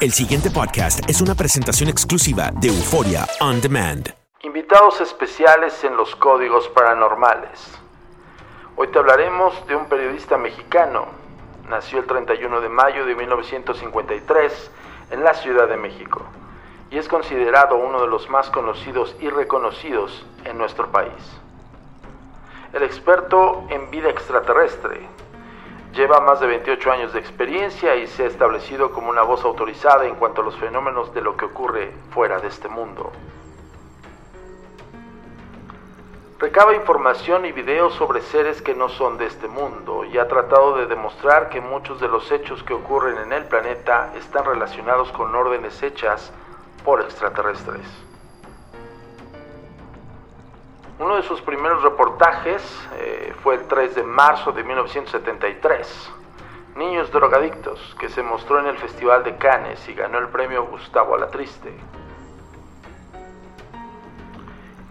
El siguiente podcast es una presentación exclusiva de Euforia On Demand. Invitados especiales en los códigos paranormales. Hoy te hablaremos de un periodista mexicano. Nació el 31 de mayo de 1953 en la Ciudad de México y es considerado uno de los más conocidos y reconocidos en nuestro país. El experto en vida extraterrestre lleva más de 28 años de experiencia y se ha establecido como una voz autorizada en cuanto a los fenómenos de lo que ocurre fuera de este mundo. Recaba información y videos sobre seres que no son de este mundo y ha tratado de demostrar que muchos de los hechos que ocurren en el planeta están relacionados con órdenes hechas por extraterrestres. Uno de sus primeros reportajes eh, fue el 3 de marzo de 1973. Niños drogadictos, que se mostró en el Festival de Cannes y ganó el premio Gustavo Alatriste.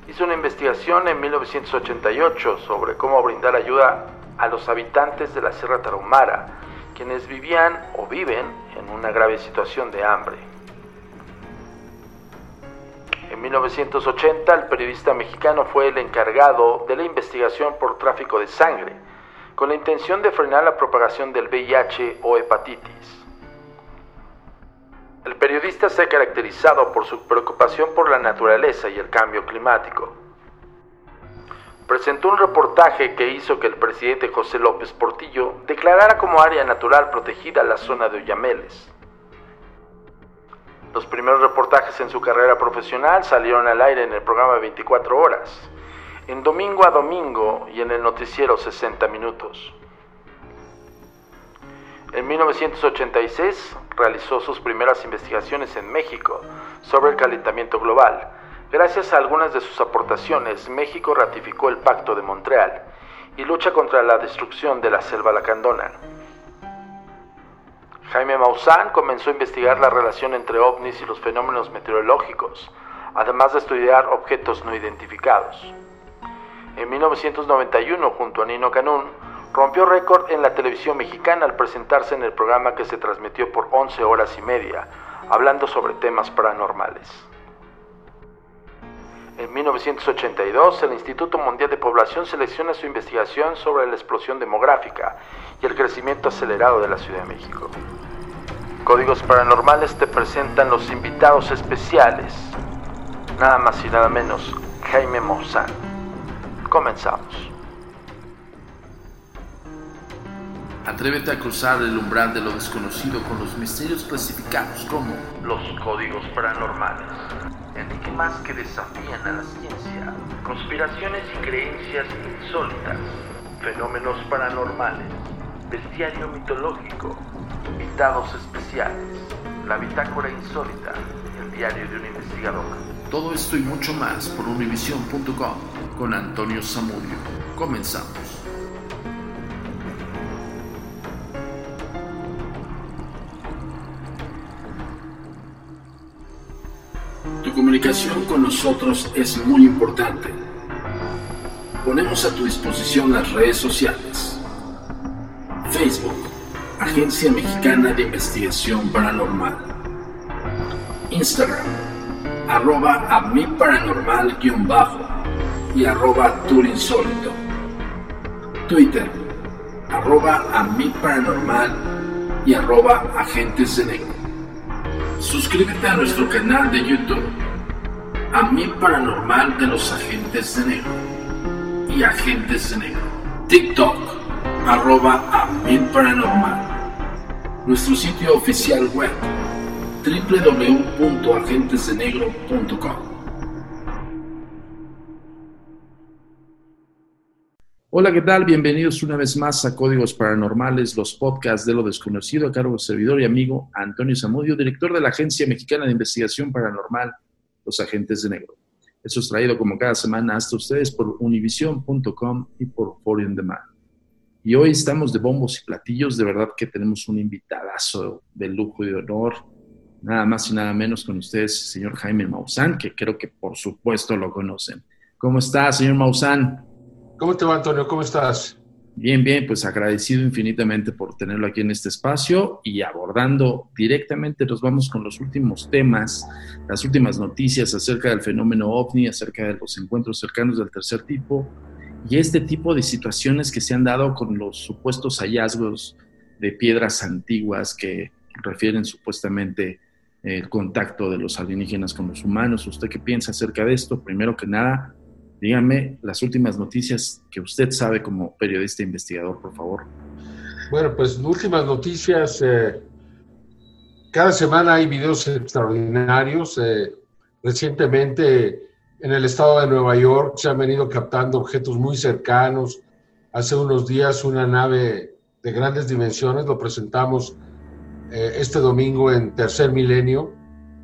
Hizo una investigación en 1988 sobre cómo brindar ayuda a los habitantes de la Sierra Tarahumara, quienes vivían o viven en una grave situación de hambre. En 1980, el periodista mexicano fue el encargado de la investigación por tráfico de sangre, con la intención de frenar la propagación del VIH o hepatitis. El periodista se ha caracterizado por su preocupación por la naturaleza y el cambio climático. Presentó un reportaje que hizo que el presidente José López Portillo declarara como área natural protegida la zona de Oyameles. Los primeros reportajes en su carrera profesional salieron al aire en el programa 24 horas, en domingo a domingo y en el noticiero 60 minutos. En 1986 realizó sus primeras investigaciones en México sobre el calentamiento global. Gracias a algunas de sus aportaciones, México ratificó el Pacto de Montreal y lucha contra la destrucción de la selva lacandona. Jaime Maussan comenzó a investigar la relación entre ovnis y los fenómenos meteorológicos, además de estudiar objetos no identificados. En 1991, junto a Nino Canún, rompió récord en la televisión mexicana al presentarse en el programa que se transmitió por 11 horas y media, hablando sobre temas paranormales. En 1982, el Instituto Mundial de Población selecciona su investigación sobre la explosión demográfica y el crecimiento acelerado de la Ciudad de México. Códigos Paranormales te presentan los invitados especiales, nada más y nada menos, Jaime Maussan. Comenzamos. Atrévete a cruzar el umbral de lo desconocido con los misterios clasificados como los códigos paranormales, enigmas que desafían a la ciencia, conspiraciones y creencias insólitas, fenómenos paranormales, bestiario mitológico, invitados especiales, la bitácora insólita, el diario de un investigador. todo esto y mucho más por univision.com con Antonio Zamudio. Comenzamos. Tu comunicación con nosotros es muy importante. Ponemos a tu disposición las redes sociales. Facebook, Agencia Mexicana de Investigación Paranormal. Instagram, arroba a mi paranormal guion bajo y arroba turinsólito. Twitter, arroba a mi paranormal y arroba agentes de negro. Suscríbete a nuestro canal de YouTube, a mi paranormal de los agentes de negro y agentes de negro. TikTok, arroba a mi paranormal. Nuestro sitio oficial web, www.agentesdenegro.com. Hola, ¿qué tal? Bienvenidos una vez más a Códigos Paranormales, los podcasts de lo desconocido, a cargo del servidor y amigo Antonio Zamudio, director de la Agencia Mexicana de Investigación Paranormal, Los Agentes de Negro. Eso es traído como cada semana hasta ustedes por univision.com y por Foreign Demand. Y hoy estamos de bombos y platillos, de verdad que tenemos un invitadazo de lujo y de honor, nada más y nada menos con ustedes, señor Jaime Maussan, que creo que por supuesto lo conocen. ¿Cómo está, señor Maussan? ¿Cómo te va, Antonio? ¿Cómo estás? Bien, bien, pues agradecido infinitamente por tenerlo aquí en este espacio y abordando directamente nos vamos con los últimos temas, las últimas noticias acerca del fenómeno ovni, acerca de los encuentros cercanos del tercer tipo y este tipo de situaciones que se han dado con los supuestos hallazgos de piedras antiguas que refieren supuestamente el contacto de los alienígenas con los humanos. ¿Usted qué piensa acerca de esto? Primero que nada, dígame las últimas noticias que usted sabe como periodista investigador, por favor. Bueno, pues últimas noticias. Eh, cada semana hay videos extraordinarios. Eh, recientemente en el estado de Nueva York se han venido captando objetos muy cercanos. Hace unos días una nave de grandes dimensiones, lo presentamos eh, este domingo en Tercer Milenio.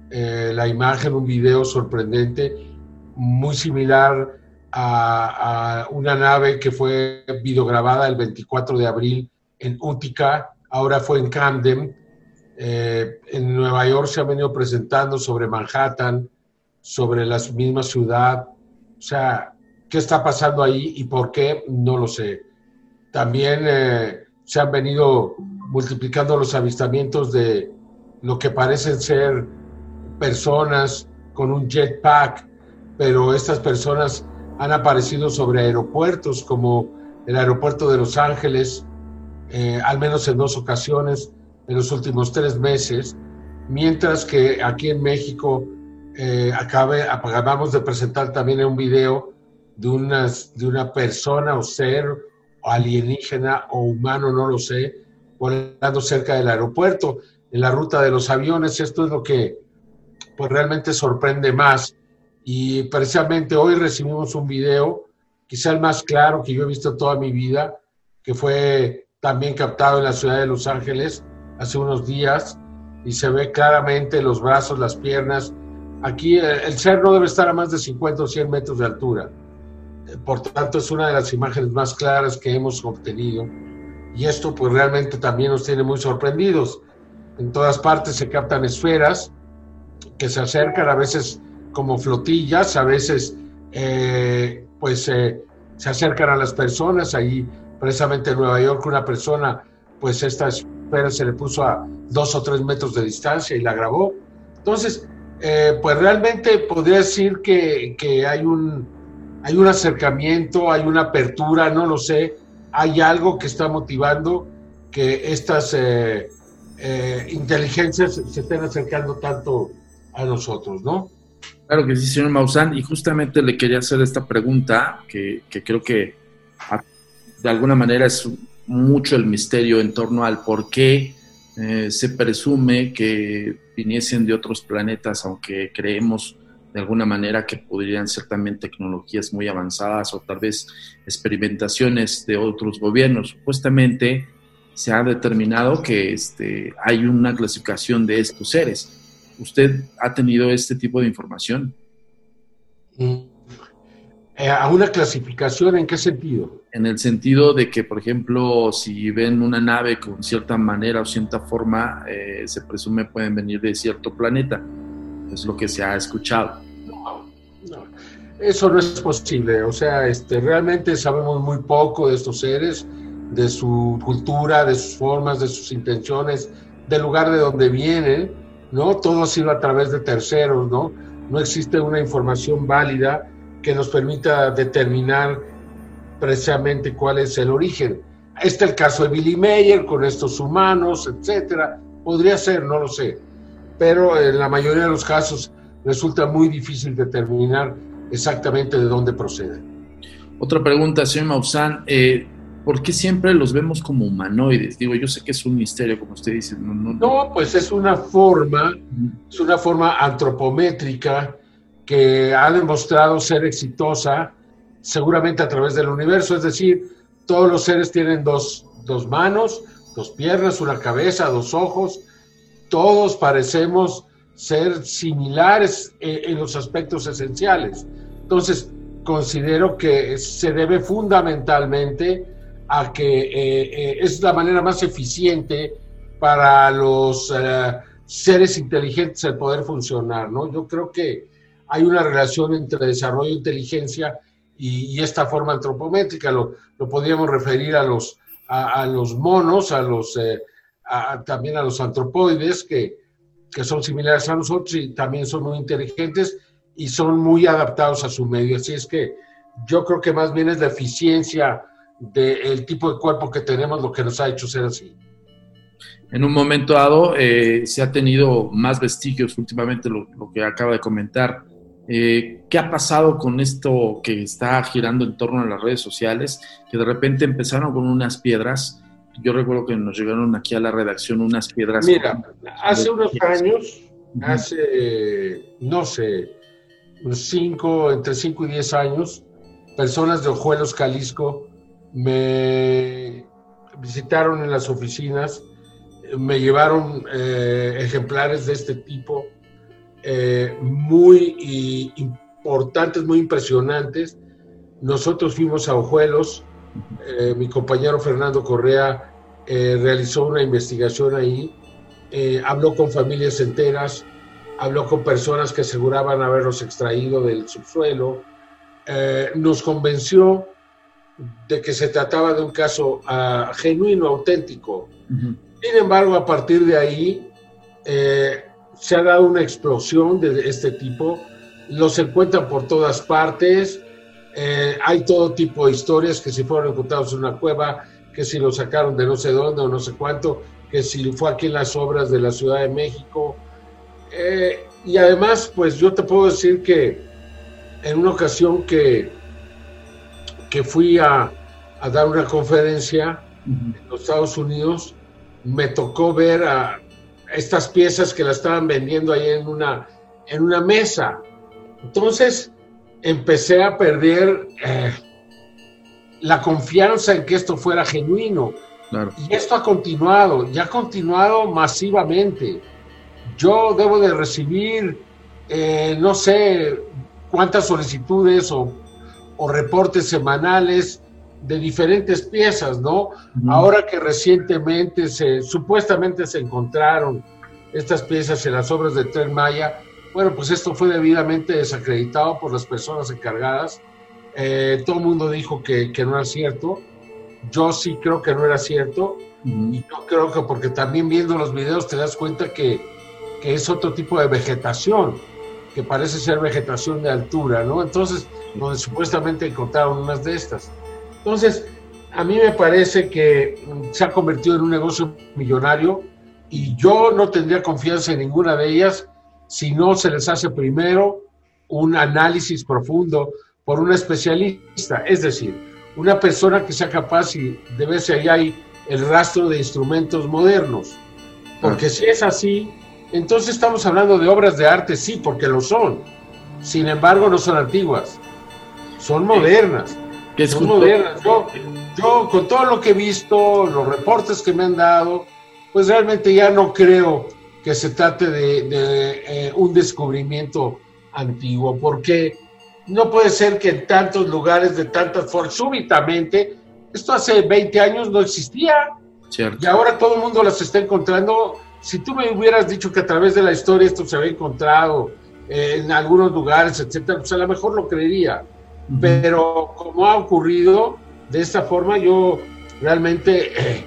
la imagen, un video sorprendente, muy similar a, una nave que fue videograbada el 24 de abril en Utica, ahora fue en Camden. Eh, en Nueva York se ha venido presentando sobre Manhattan, sobre la misma ciudad. O sea, ¿qué está pasando ahí y por qué? No lo sé. También eh, se han venido multiplicando los avistamientos de lo que parecen ser personas con un jetpack, pero estas personas han aparecido sobre aeropuertos como el aeropuerto de Los Ángeles, eh, al menos en dos ocasiones en los últimos tres meses, mientras que aquí en México eh, acabe, acabamos de presentar también un video de, unas, de una persona o ser alienígena o humano, no lo sé, volando cerca del aeropuerto, en la ruta de los aviones. Esto es lo que pues, realmente sorprende más y precisamente hoy recibimos un video, quizá el más claro que yo he visto toda mi vida, que fue también captado en la ciudad de Los Ángeles hace unos días y se ve claramente los brazos, las piernas. Aquí el ser no debe estar a más de 50 o 100 metros de altura. Por tanto, es una de las imágenes más claras que hemos obtenido. Y esto pues realmente también nos tiene muy sorprendidos. En todas partes se captan esferas que se acercan, a veces como flotillas, a veces eh, pues eh, se acercan a las personas, ahí precisamente en Nueva York una persona, pues esta esfera se le puso a dos o tres metros de distancia y la grabó. Entonces, eh, pues realmente podría decir que, que, hay, un, hay un acercamiento, hay una apertura, no lo sé, hay algo que está motivando que estas inteligencias se estén acercando tanto a nosotros, ¿no? Claro que sí, señor Maussan, y justamente le quería hacer esta pregunta, que, creo que de alguna manera es mucho el misterio en torno al por qué eh, se presume que viniesen de otros planetas, aunque creemos de alguna manera que podrían ser también tecnologías muy avanzadas o tal vez experimentaciones de otros gobiernos. Supuestamente se ha determinado que este, hay una clasificación de estos seres ¿Usted ha tenido este tipo de información? Mm. Eh, ¿A una clasificación en qué sentido? En el sentido de que, por ejemplo, si ven una nave con cierta manera o cierta forma, eh, se presume pueden venir de cierto planeta. Es lo que se ha escuchado. No, eso no es posible. O sea, este, realmente sabemos muy poco de estos seres, de su cultura, de sus formas, de sus intenciones, del lugar de donde vienen ¿no? Todo ha sido a través de terceros, ¿no? No existe una información válida que nos permita determinar precisamente cuál es el origen. Este es el caso de Billy Mayer con estos humanos, etcétera. Podría ser, no lo sé. Pero en la mayoría de los casos resulta muy difícil determinar exactamente de dónde proceden. Otra pregunta, señor Maussan. Eh, ¿por qué siempre los vemos como humanoides? Digo, yo sé que es un misterio, como usted dice. No, pues es una forma, es una forma antropométrica que ha demostrado ser exitosa, seguramente a través del universo, es decir, todos los seres tienen dos, dos manos, dos piernas, una cabeza, dos ojos, todos parecemos ser similares en, en los aspectos esenciales. Entonces, considero que se debe fundamentalmente a que eh, eh, es la manera más eficiente para los eh, seres inteligentes el poder funcionar, ¿no? Yo creo que hay una relación entre desarrollo e inteligencia y, esta forma antropométrica. Lo, lo podríamos referir a los, a, los monos, a los, eh, también a los antropoides, que, que son similares a nosotros y también son muy inteligentes y son muy adaptados a su medio. Así es que yo creo que más bien es la eficiencia del tipo de cuerpo que tenemos lo que nos ha hecho ser así. En un momento dado eh, se ha tenido más vestigios últimamente, lo, que acaba de comentar. Eh, ¿Qué ha pasado con esto que está girando en torno a las redes sociales? Que de repente empezaron con unas piedras. Yo recuerdo que nos llegaron aquí a la redacción unas piedras. Mira, hace unos años, hace, no sé, unos cinco, entre 5 y 10 años, personas de Ojuelos, Jalisco, me visitaron en las oficinas, me llevaron eh, ejemplares de este tipo, eh, muy importantes, muy impresionantes. Nosotros fuimos a Ojuelos, eh, mi compañero Fernando Correa realizó una investigación ahí, habló con familias enteras, habló con personas que aseguraban haberlos extraído del subsuelo, nos convenció de que se trataba de un caso uh, genuino, auténtico. Sin embargo, a partir de ahí eh, se ha dado una explosión de este tipo, los encuentran por todas partes, eh, hay todo tipo de historias que si fueron encontrados en una cueva, que si lo sacaron de no sé dónde o no sé cuánto, que si fue aquí en las obras de la Ciudad de México. Eh, y además, pues yo te puedo decir que en una ocasión que que fui a, dar una conferencia en los Estados Unidos, me tocó ver a estas piezas que la estaban vendiendo ahí en una, en una mesa. Entonces empecé a perder eh, la confianza en que esto fuera genuino. Y esto ha continuado, ya ha continuado masivamente. Yo debo de recibir, eh, no sé cuántas solicitudes o o reportes semanales de diferentes piezas, ¿no? Ahora que recientemente se supuestamente se encontraron estas piezas en las obras de Tren Maya, bueno, pues esto fue debidamente desacreditado por las personas encargadas. Eh, todo el mundo dijo que, que, no era cierto. Yo sí creo que no era cierto. Y yo creo que porque también viendo los videos te das cuenta que, que es otro tipo de vegetación que parece ser vegetación de altura, ¿no? Entonces, donde supuestamente encontraron unas de estas. Entonces, a mí me parece que se ha convertido en un negocio millonario y yo no tendría confianza en ninguna de ellas si no se les hace primero un análisis profundo por un especialista, es decir, una persona que sea capaz y de ver si ahí hay el rastro de instrumentos modernos. Porque si es así, entonces estamos hablando de obras de arte, sí, porque lo son. Sin embargo, no son antiguas, son modernas. ¿Qué son modernas. Yo, con todo lo que he visto, los reportes que me han dado, pues realmente ya no creo que se trate de, eh, un descubrimiento antiguo, porque no puede ser que en tantos lugares de tantas formas, súbitamente, esto hace 20 años no existía, y ahora todo el mundo las está encontrando si tú me hubieras dicho que a través de la historia esto se había encontrado eh, en algunos lugares, etcétera, pues a lo mejor lo creería. Pero como ha ocurrido de esta forma, yo realmente eh,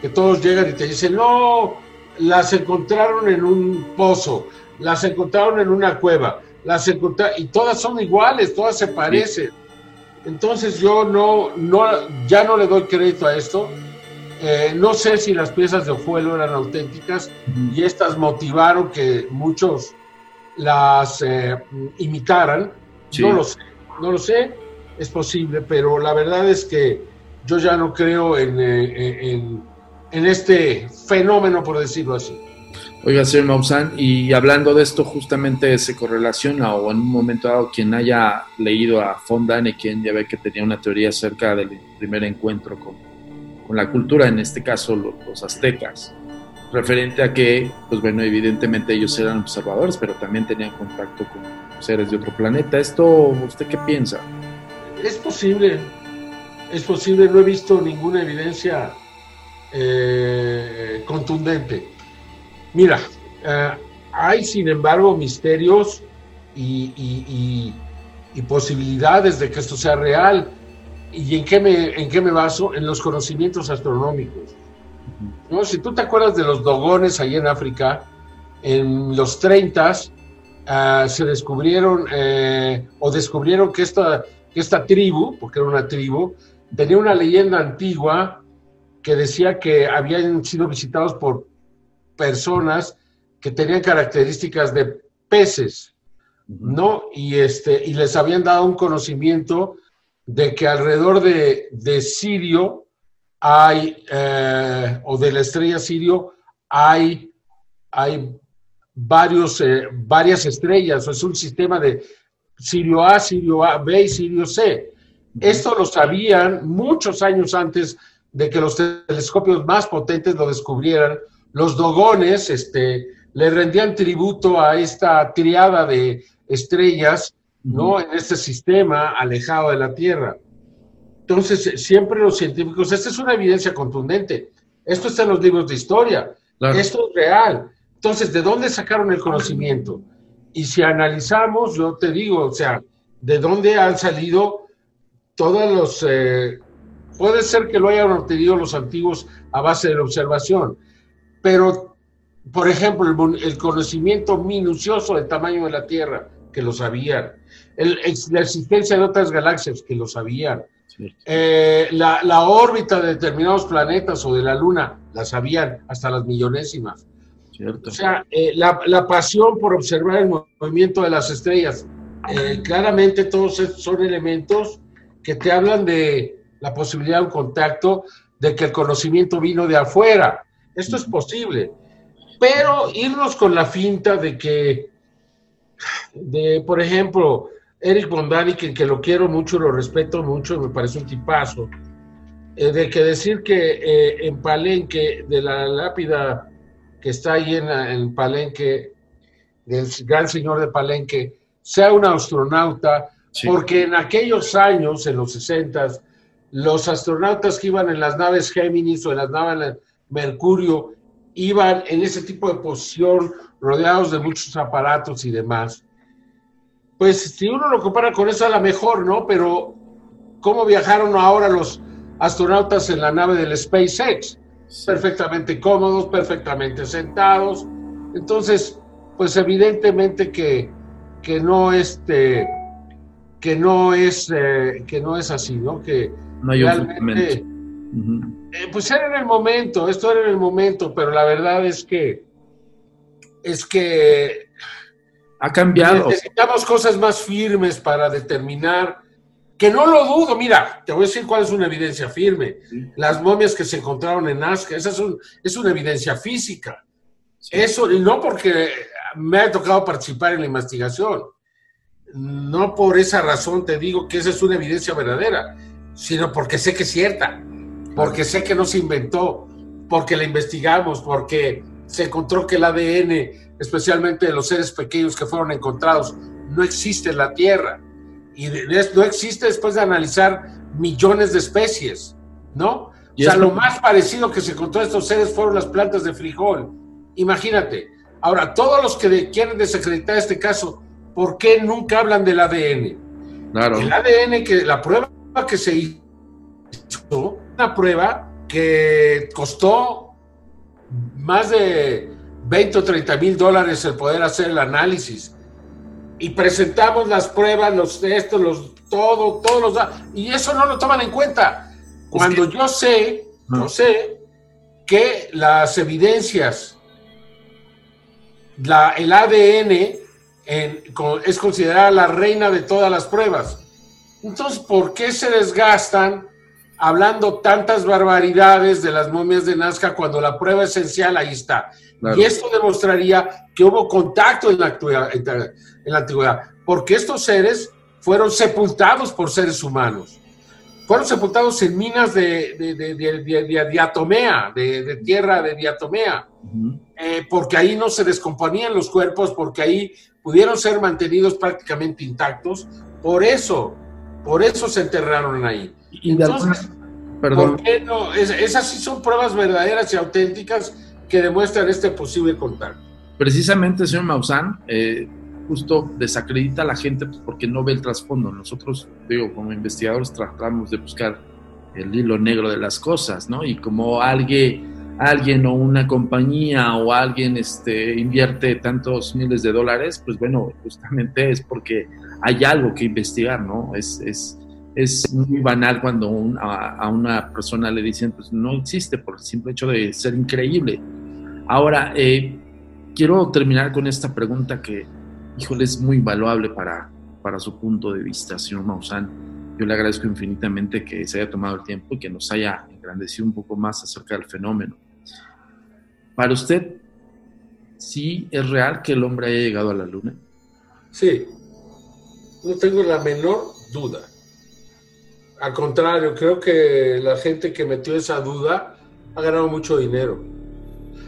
que todos llegan y te dicen, no, las encontraron en un pozo, las encontraron en una cueva, las encontraron, y todas son iguales, todas se parecen. Entonces yo no, no, ya no le doy crédito a esto. Eh, no sé si las piezas de Ojuelo eran auténticas y estas motivaron que muchos las eh, imitaran. No lo sé, no lo sé, es posible, pero la verdad es que yo ya no creo en, eh, en, este fenómeno, por decirlo así. Oiga, señor Maussan, y hablando de esto, justamente se correlaciona, o en un momento dado, quien haya leído a Fondan, quien ya ve que tenía una teoría acerca del primer encuentro con con la cultura, en este caso los, aztecas, referente a que, pues bueno, evidentemente ellos eran observadores, pero también tenían contacto con seres de otro planeta. ¿Esto usted qué piensa? Es posible, es posible, no he visto ninguna evidencia eh, contundente. Mira, eh, hay sin embargo misterios y, y posibilidades de que esto sea real. ¿Y en qué me, en qué me baso? En los conocimientos astronómicos. ¿No? Si tú te acuerdas de los dogones ahí en África, en los 30 ah, se descubrieron eh, o descubrieron que esta, que esta tribu, porque era una tribu, tenía una leyenda antigua que decía que habían sido visitados por personas que tenían características de peces, ¿no? Y, este, y les habían dado un conocimiento de que alrededor de, de Sirio hay, eh, o de la estrella Sirio, hay, hay varios, eh, varias estrellas, o es un sistema de Sirio A, Sirio A, B y Sirio C. Esto lo sabían muchos años antes de que los telescopios más potentes lo descubrieran. Los dogones este, le rendían tributo a esta triada de estrellas, ¿no? En este sistema alejado de la Tierra. Entonces, siempre los científicos, esta es una evidencia contundente. Esto está en los libros de historia. Esto es real. Entonces, ¿de dónde sacaron el conocimiento? Y si analizamos, yo te digo, o sea, ¿de dónde han salido todos los... Eh, puede ser que lo hayan obtenido los antiguos a base de la observación, pero, por ejemplo, el, conocimiento minucioso del tamaño de la Tierra, que lo sabían, la existencia de otras galaxias, que lo sabían, eh, la, órbita de determinados planetas o de la Luna, la sabían hasta las millonésimas. O sea, eh, la, pasión por observar el movimiento de las estrellas, claramente todos son elementos que te hablan de la posibilidad de un contacto, de que el conocimiento vino de afuera. Esto es posible. Pero irnos con la finta de que, de, por ejemplo, Eric von que, que lo quiero mucho, lo respeto mucho, me parece un tipazo, eh, de que decir que eh, en Palenque, de la lápida que está ahí en, en Palenque, del gran señor de Palenque, sea un astronauta, porque en aquellos años, en los 60, los astronautas que iban en las naves Géminis o en las naves Mercurio, iban en ese tipo de posición, rodeados de muchos aparatos y demás. Pues si uno lo compara con eso, a lo mejor, ¿no? Pero, ¿cómo viajaron ahora los astronautas en la nave del SpaceX? Perfectamente cómodos, perfectamente sentados. Entonces, pues evidentemente que, que no este que no es, eh, que no es así, ¿no? Que no hay realmente, eh, pues era en el momento, esto era en el momento, pero la verdad es que es que ha cambiado. Necesitamos cosas más firmes para determinar, que no lo dudo, mira, te voy a decir cuál es una evidencia firme. Las momias que se encontraron en Nazca, esa es, es una evidencia física. Eso, y no porque me ha tocado participar en la investigación, no por esa razón te digo que esa es una evidencia verdadera, sino porque sé que es cierta, porque sé que no se inventó, porque la investigamos, porque se encontró que el ADN, especialmente de los seres pequeños que fueron encontrados, no existe en la Tierra. Y no existe después de analizar millones de especies, ¿no? o sea, lo más parecido que se encontró a estos seres fueron las plantas de frijol. Imagínate. Ahora, todos los que quieren desacreditar este caso ¿por qué nunca hablan del ADN? Claro. El ADN, que la prueba que se hizo, una prueba que costó más de 20 o 30 mil dólares el poder hacer el análisis. Y presentamos las pruebas, los estos, los todo, todos los y eso no lo toman en cuenta. Cuando yo sé, yo sé que las evidencias, la, el ADN es considerada la reina de todas las pruebas. Entonces, ¿por qué se desgastan hablando tantas barbaridades de las momias de Nazca cuando la prueba esencial ahí está? Y esto demostraría que hubo contacto en la, en la antigüedad, porque estos seres fueron sepultados por seres humanos. Fueron sepultados en minas de, de, diatomea, de, tierra de diatomea, eh, porque ahí no se descomponían los cuerpos, porque ahí pudieron ser mantenidos prácticamente intactos, por eso, por eso se enterraron ahí. Entonces, perdón. ¿por qué no? esas sí son pruebas verdaderas y auténticas que demuestran este posible contacto. Precisamente, señor Maussan, eh, justo desacredita a la gente pues, porque no ve el trasfondo. Nosotros, digo, como investigadores tratamos de buscar el hilo negro de las cosas, ¿no? Y como alguien, alguien o una compañía o alguien este, invierte tantos miles de dólares, pues bueno, justamente es porque hay algo que investigar, ¿no? Es, es, es muy banal cuando a, una persona le dicen, pues no existe por el simple hecho de ser increíble. Ahora, eh, quiero terminar con esta pregunta que, híjole, es muy valuable para, para su punto de vista, señor Maussan. Yo le agradezco infinitamente que se haya tomado el tiempo y que nos haya engrandecido un poco más acerca del fenómeno. Para usted, ¿sí es real que el hombre haya llegado a la luna? Sí, no tengo la menor duda. Al contrario, creo que la gente que metió esa duda ha ganado mucho dinero.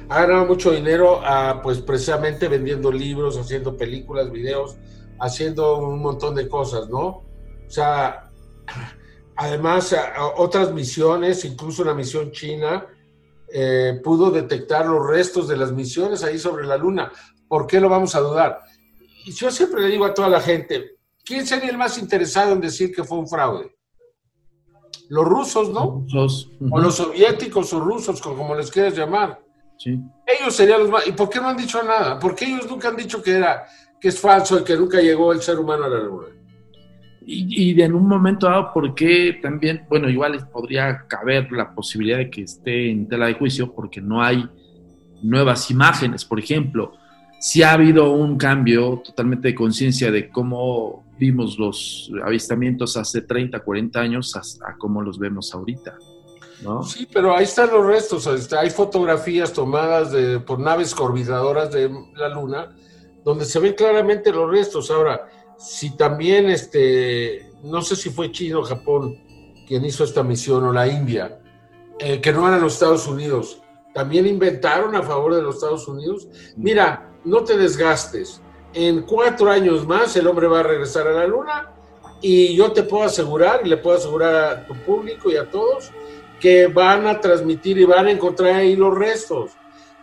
Ha ganado mucho dinero a, pues precisamente vendiendo libros, haciendo películas, videos, haciendo un montón de cosas, ¿no? O sea, además otras misiones, incluso una misión china, eh, pudo detectar los restos de las misiones ahí sobre la luna. ¿Por qué lo vamos a dudar? Y yo siempre le digo a toda la gente, ¿quién sería el más interesado en decir que fue un fraude? Los rusos, ¿no? O los soviéticos o rusos, como les quieras llamar. Sí. Ellos serían los más. ¿Y por qué no han dicho nada? Porque ellos nunca han dicho que era que es falso y que nunca llegó el ser humano a la luna. Y, y en un momento dado, ¿por qué también, bueno, igual podría caber la posibilidad de que esté en tela de juicio porque no hay nuevas imágenes, por ejemplo, si ha habido un cambio totalmente de conciencia de cómo vimos los avistamientos hace 30, 40 años a, cómo los vemos ahorita. ¿no? Sí, pero ahí están los restos. Este, hay fotografías tomadas de, por naves orbitadoras de la Luna donde se ven claramente los restos. Ahora, si también, este, no sé si fue China o Japón quien hizo esta misión o la India, eh, que no eran los Estados Unidos, también inventaron a favor de los Estados Unidos. Mira, no te desgastes en cuatro años más el hombre va a regresar a la luna y yo te puedo asegurar y le puedo asegurar a tu público y a todos que van a transmitir y van a encontrar ahí los restos.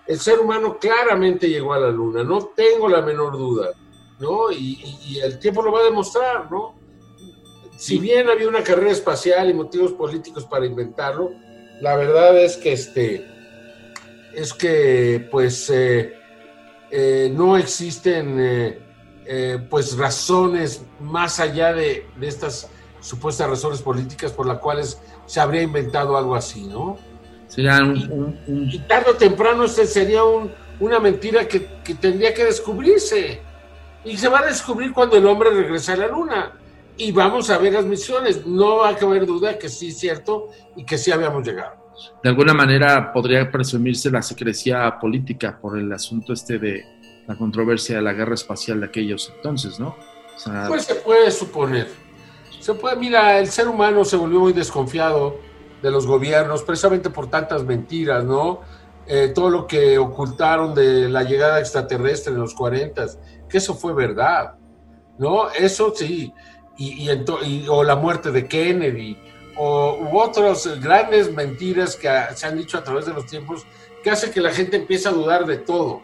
El ser humano claramente llegó a la luna, no tengo la menor duda, ¿no? Y, el tiempo lo va a demostrar, ¿no? Si bien había una carrera espacial y motivos políticos para inventarlo, la verdad es que este, es que pues eh, eh, no existen eh, eh, pues razones más allá de, estas supuestas razones políticas por las cuales se habría inventado algo así, ¿no? Sería un, Y, tarde o temprano este sería una mentira que, tendría que descubrirse. Y se va a descubrir cuando el hombre regrese a la luna. Y vamos a ver las misiones. No va a haber duda que sí es cierto y que sí habíamos llegado de alguna manera podría presumirse la secrecía política por el asunto este de la controversia de la guerra espacial de aquellos entonces, ¿no? pues se puede suponer. Se puede, mira, el ser humano se volvió muy desconfiado de los gobiernos, precisamente por tantas mentiras, ¿no? Eh, todo lo que ocultaron de la llegada extraterrestre en los 40, que eso fue verdad, ¿no? Eso sí, y, y, o la muerte de Kennedy, o, u otras grandes mentiras que se han dicho a través de los tiempos que hace que la gente empiece a dudar de todo.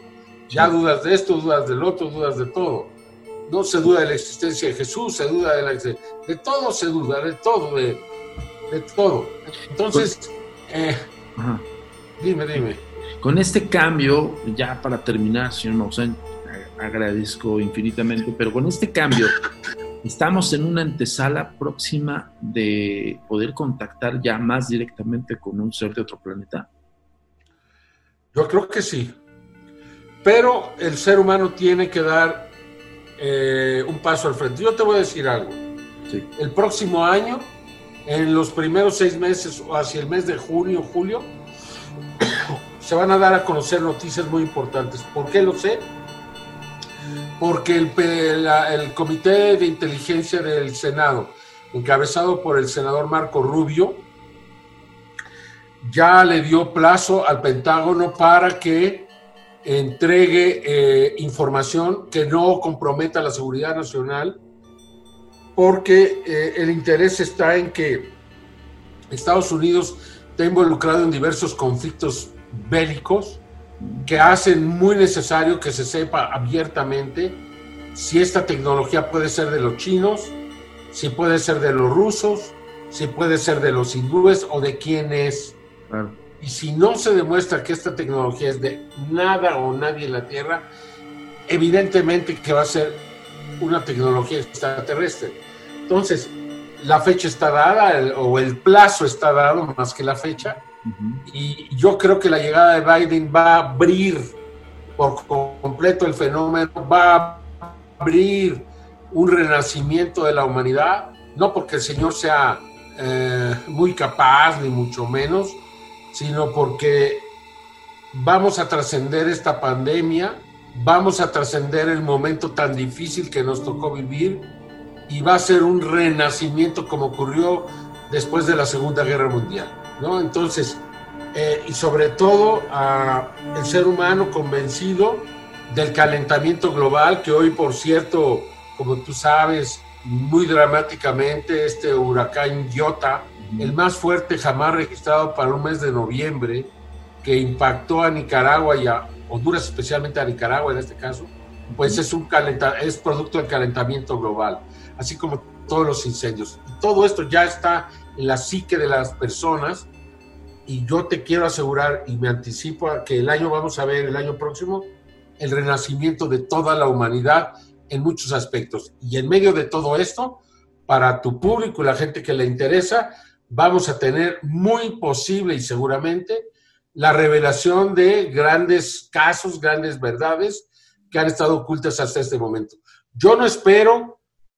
Ya dudas de esto, dudas del otro, dudas de todo. No se duda de la existencia de Jesús, se duda de la de todo se duda, de todo, de, todo. Entonces, eh, dime, dime. Con este cambio, ya para terminar, señor Maussan, agradezco infinitamente, pero con este cambio estamos en una antesala próxima de poder contactar ya más directamente con un ser de otro planeta? Yo creo que sí. Pero el ser humano tiene que dar eh, un paso al frente. Yo te voy a decir algo. El próximo año, en los primeros seis meses o hacia el mes de junio, julio, se van a dar a conocer noticias muy importantes. ¿Por qué lo sé? Porque el, Comité de Inteligencia del Senado, encabezado por el senador Marco Rubio, ya le dio plazo al Pentágono para que entregue eh, información que no comprometa la seguridad nacional, porque eh, el interés está en que Estados Unidos está involucrado en diversos conflictos bélicos, que hacen muy necesario que se sepa abiertamente si esta tecnología puede ser de los chinos, si puede ser de los rusos, si puede ser de los hindúes o de quién es. Y si no se demuestra que esta tecnología es de nada o nadie en la Tierra, evidentemente que va a ser una tecnología extraterrestre. Entonces, la fecha está dada o el plazo está dado más que la fecha. Y yo creo que la llegada de Biden va a abrir por completo el fenómeno, va a abrir un renacimiento de la humanidad, no porque el Señor sea eh, muy capaz, ni mucho menos, sino porque vamos a trascender esta pandemia, vamos a trascender el momento tan difícil que nos tocó vivir y va a ser un renacimiento como ocurrió después de la Segunda Guerra Mundial, ¿no? Entonces, eh, y sobre todo a el ser humano convencido del calentamiento global, que hoy, por cierto, como tú sabes, muy dramáticamente, este huracán Iota, el más fuerte jamás registrado para un mes de noviembre, que impactó a Nicaragua y a Honduras, especialmente a Nicaragua en este caso, pues es, un calenta es producto del calentamiento global, así como todos los incendios. Todo esto ya está en la psique de las personas y yo te quiero asegurar y me anticipo a que el año vamos a ver, el año próximo, el renacimiento de toda la humanidad en muchos aspectos. Y en medio de todo esto, para tu público y la gente que le interesa, vamos a tener muy posible y seguramente la revelación de grandes casos, grandes verdades que han estado ocultas hasta este momento. Yo no espero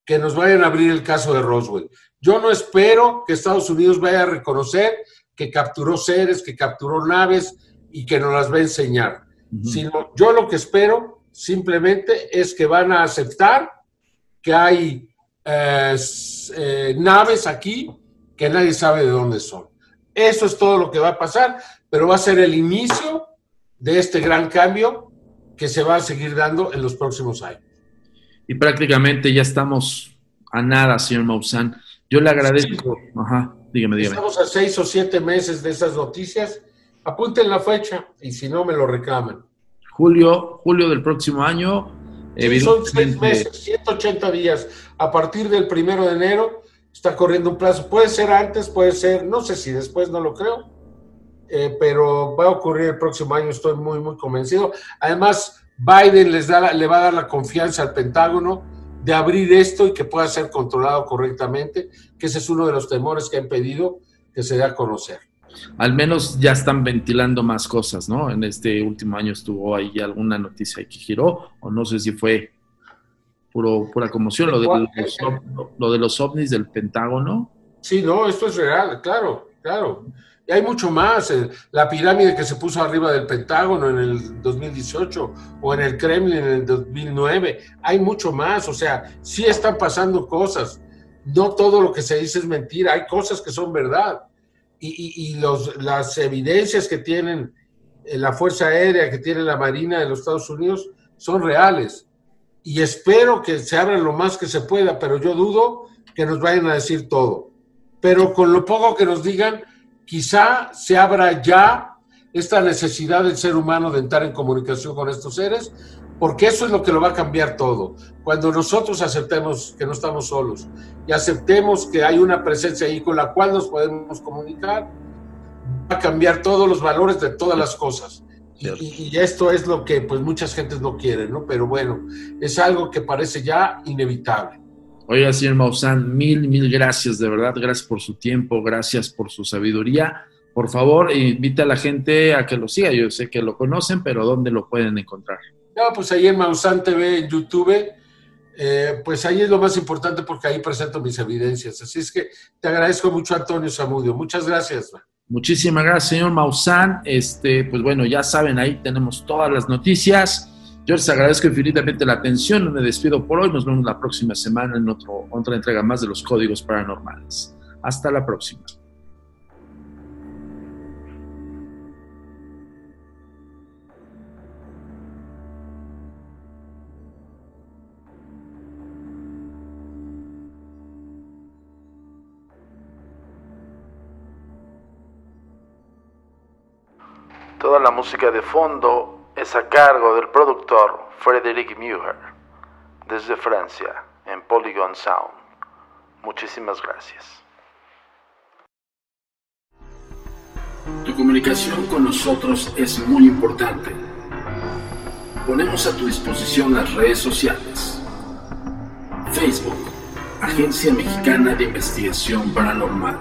que nos vayan a abrir el caso de Roswell. Yo no espero que Estados Unidos vaya a reconocer que capturó seres, que capturó naves y que nos las va a enseñar. Sino yo lo que espero simplemente es que van a aceptar que hay eh, eh, naves aquí que nadie sabe de dónde son. Eso es todo lo que va a pasar, pero va a ser el inicio de este gran cambio que se va a seguir dando en los próximos años. Y prácticamente ya estamos a nada, señor Maussan. Yo le agradezco. Ajá, dígame, dígame. Estamos a seis o siete meses de esas noticias. Apunten la fecha y si no, me lo reclaman. Julio, julio del próximo año. son seis meses, 180 días. A partir del primero de enero está corriendo un plazo. Puede ser antes, puede ser, no sé si después, no lo creo, eh, pero va a ocurrir el próximo año, estoy muy, muy convencido. Además, Biden les da, le va a dar la confianza al Pentágono de abrir esto y que pueda ser controlado correctamente, que ese es uno de los temores que han pedido que se dé a conocer al menos ya están ventilando más cosas, ¿no? En este último año estuvo ahí alguna noticia que giró, o no sé si fue puro, pura conmoción, lo de, los, lo de los ovnis del Pentágono. Sí, no, esto es real, claro, claro. Y hay mucho más. Eh, la pirámide que se puso arriba del Pentágono en el 2018 o en el Kremlin en el 2009. Hay mucho más. O sea, sí están pasando cosas. No todo lo que se dice es mentira. Hay cosas que son verdad y, los, las evidencias que tienen eh, la Fuerza Aérea, que tiene la Marina de los Estados Unidos, son reales. Y espero que se abran lo más que se pueda, pero yo dudo que nos vayan a decir todo. Pero con lo poco que nos digan, quizá se abra ya esta necesidad del ser humano de entrar en comunicación con estos seres, porque eso es lo que lo va a cambiar todo. Cuando nosotros aceptemos que no estamos solos y aceptemos que hay una presencia ahí con la cual nos podemos comunicar, va a cambiar todos los valores de todas las cosas. Y, esto es lo que pues muchas gentes no quieren, ¿no? Pero bueno, es algo que parece ya inevitable. Oiga, señor Maussan, mil, mil gracias, de verdad, gracias por su tiempo, gracias por su sabiduría. Por favor, invite a la gente a que lo siga. Yo sé que lo conocen, pero ¿dónde lo pueden encontrar? No, pues ahí en Maussan TV, en YouTube, eh, pues ahí es lo más importante porque ahí presento mis evidencias. Así es que te agradezco mucho, Antonio Zamudio. Muchas gracias. Muchísimas gracias, señor Maussan. Este, pues bueno, ya saben, ahí tenemos todas las noticias. Yo les agradezco infinitamente la atención. Me despido por hoy. Nos vemos la próxima semana en otro, otra entrega más de los códigos paranormales. Hasta la próxima. Toda la música de fondo es a cargo del productor Frederick Muir. desde Francia, en Polygon Sound. Muchísimas gracias. Tu comunicación con nosotros es muy importante. Ponemos a tu disposición las redes sociales. Facebook, Agencia Mexicana de Investigación Paranormal.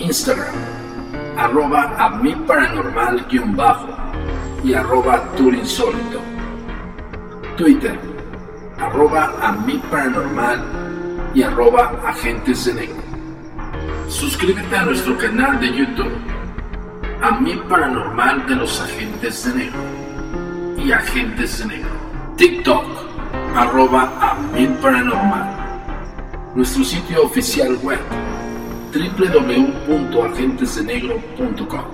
Instagram, arroba a mi bajo y arroba turinsólito. Twitter, arroba a mi paranormal y arroba agentes de negro. Suscríbete a nuestro canal de YouTube, a mi paranormal de los agentes de negro y agentes de negro. TikTok, arroba a mi paranormal. Nuestro sitio oficial web, www.agentesdenegro.com.